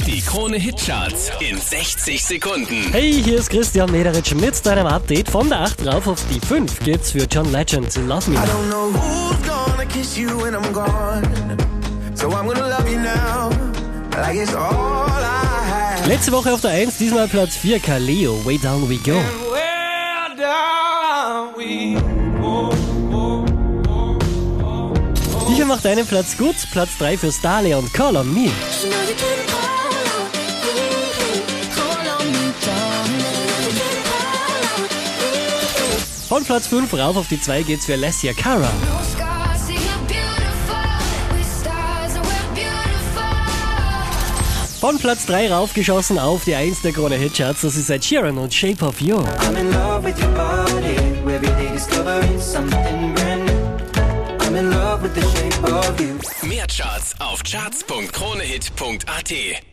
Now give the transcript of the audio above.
Die Krone Hitcharts in 60 Sekunden. Hey, hier ist Christian Mederitsch mit deinem Update. Von der 8 rauf auf die 5 geht's für John Legend Love Me. I don't know who's gonna kiss you when I'm gone. So I'm gonna love you now, like it's all I have. Letzte Woche auf der 1, diesmal Platz 4, Kaleo, Way Down We Go. Sicher macht einen Platz gut, Platz 3 für Starley und Call on Me. Von Platz 5 rauf auf die 2 geht's für Alessia Cara. Von Platz 3 raufgeschossen auf die 1 der Krone Hitcharts, das ist Ed Sheeran und Shape of You. I'm in love with your body. Every day discovering something brand new. I'm in love with the shape of you. Mehr Charts auf charts.kronehit.at.